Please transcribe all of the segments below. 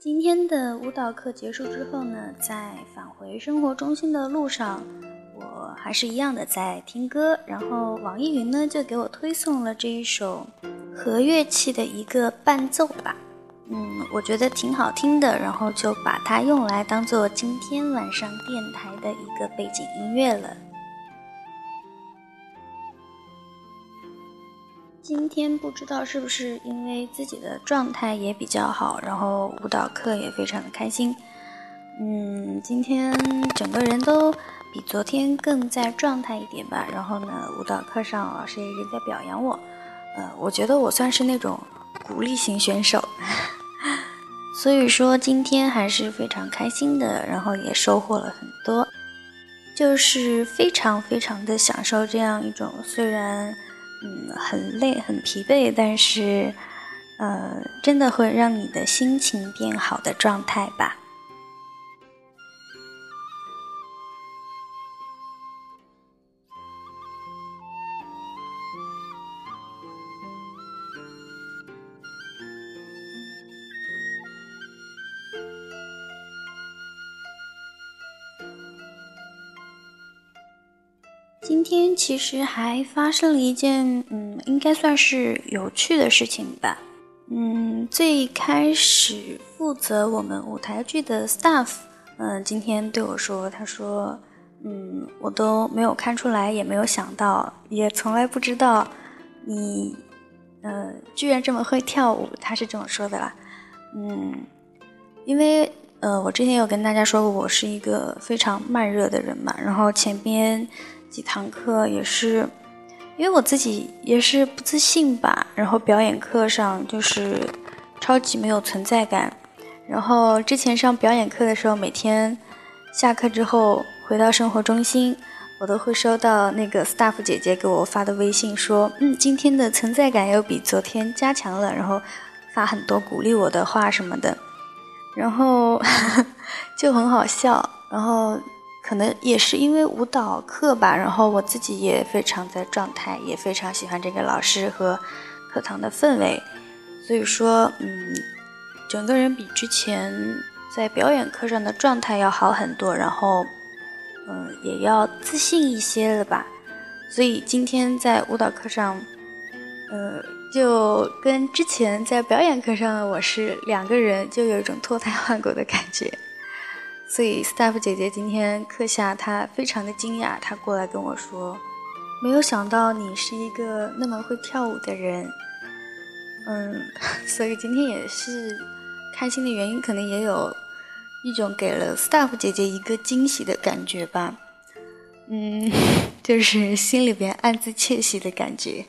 今天的舞蹈课结束之后呢，在返回生活中心的路上，我还是一样的在听歌。然后网易云呢就给我推送了这一首和乐器的一个伴奏吧，嗯，我觉得挺好听的，然后就把它用来当做今天晚上电台的一个背景音乐了。今天不知道是不是因为自己的状态也比较好，然后舞蹈课也非常的开心。嗯，今天整个人都比昨天更在状态一点吧。然后呢，舞蹈课上老师也一直在表扬我，呃，我觉得我算是那种鼓励型选手，所以说今天还是非常开心的，然后也收获了很多，就是非常非常的享受这样一种虽然。嗯，很累，很疲惫，但是，呃，真的会让你的心情变好的状态吧。今天其实还发生了一件，嗯，应该算是有趣的事情吧。嗯，最开始负责我们舞台剧的 staff，嗯，今天对我说，他说，嗯，我都没有看出来，也没有想到，也从来不知道你，呃，居然这么会跳舞。他是这么说的啦。嗯，因为，呃，我之前有跟大家说过，我是一个非常慢热的人嘛，然后前边。几堂课也是，因为我自己也是不自信吧，然后表演课上就是超级没有存在感。然后之前上表演课的时候，每天下课之后回到生活中心，我都会收到那个 staff 姐姐给我发的微信，说：“嗯，今天的存在感又比昨天加强了。”然后发很多鼓励我的话什么的，然后 就很好笑，然后。可能也是因为舞蹈课吧，然后我自己也非常在状态，也非常喜欢这个老师和课堂的氛围，所以说，嗯，整个人比之前在表演课上的状态要好很多，然后，嗯，也要自信一些了吧。所以今天在舞蹈课上，呃，就跟之前在表演课上我是两个人，就有一种脱胎换骨的感觉。所以，staff 姐姐今天课下，她非常的惊讶，她过来跟我说：“没有想到你是一个那么会跳舞的人。”嗯，所以今天也是开心的原因，可能也有一种给了 staff 姐姐一个惊喜的感觉吧。嗯，就是心里边暗自窃喜的感觉。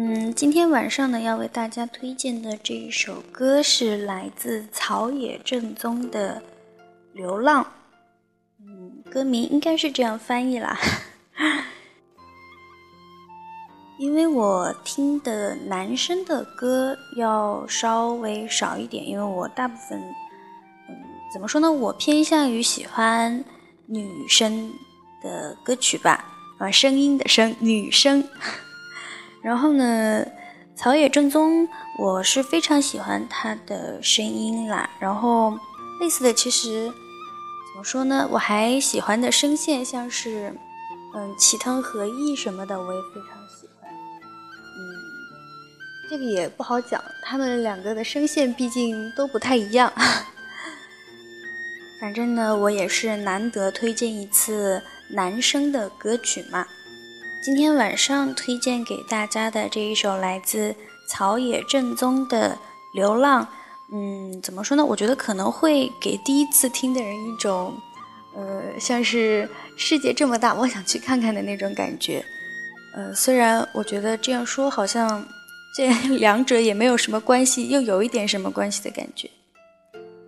嗯，今天晚上呢，要为大家推荐的这一首歌是来自草野正宗的《流浪》。嗯，歌名应该是这样翻译啦。因为我听的男生的歌要稍微少一点，因为我大部分，嗯，怎么说呢？我偏向于喜欢女生的歌曲吧，啊，声音的声，女生。然后呢，草野正宗，我是非常喜欢他的声音啦。然后类似的，其实怎么说呢？我还喜欢的声线，像是嗯，齐藤和义什么的，我也非常喜欢。嗯，这个也不好讲，他们两个的声线毕竟都不太一样。反正呢，我也是难得推荐一次男生的歌曲嘛。今天晚上推荐给大家的这一首来自草野正宗的《流浪》，嗯，怎么说呢？我觉得可能会给第一次听的人一种，呃，像是世界这么大，我想去看看的那种感觉。呃，虽然我觉得这样说好像这 两者也没有什么关系，又有一点什么关系的感觉。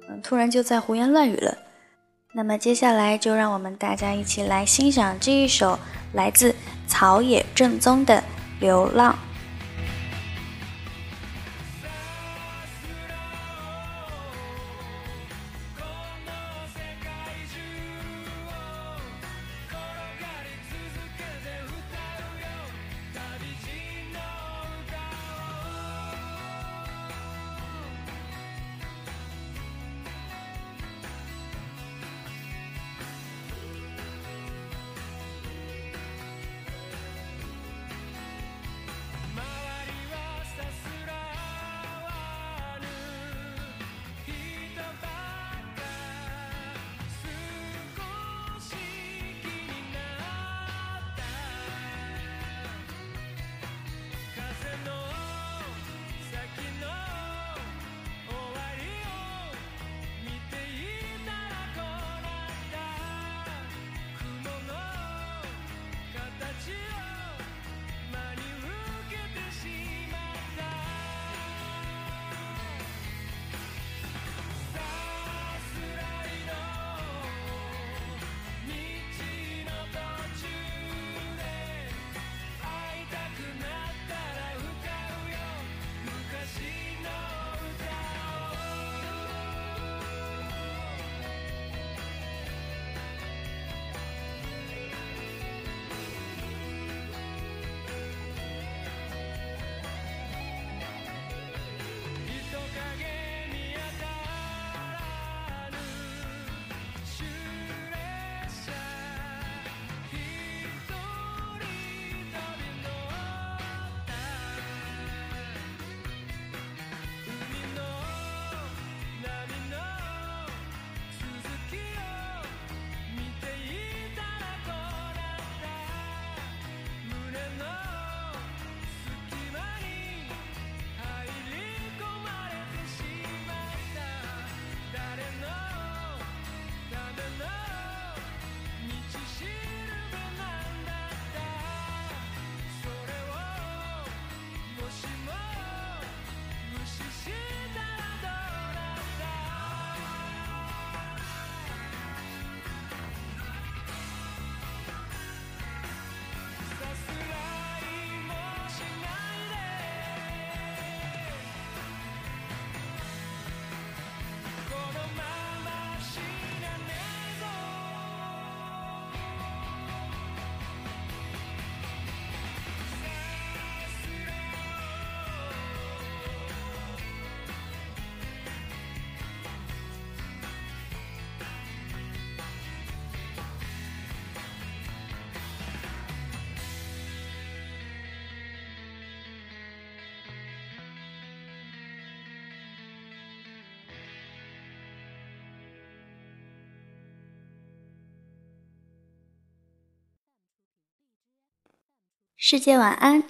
嗯，突然就在胡言乱语了。那么接下来就让我们大家一起来欣赏这一首来自草野正宗的《流浪》。世界晚安。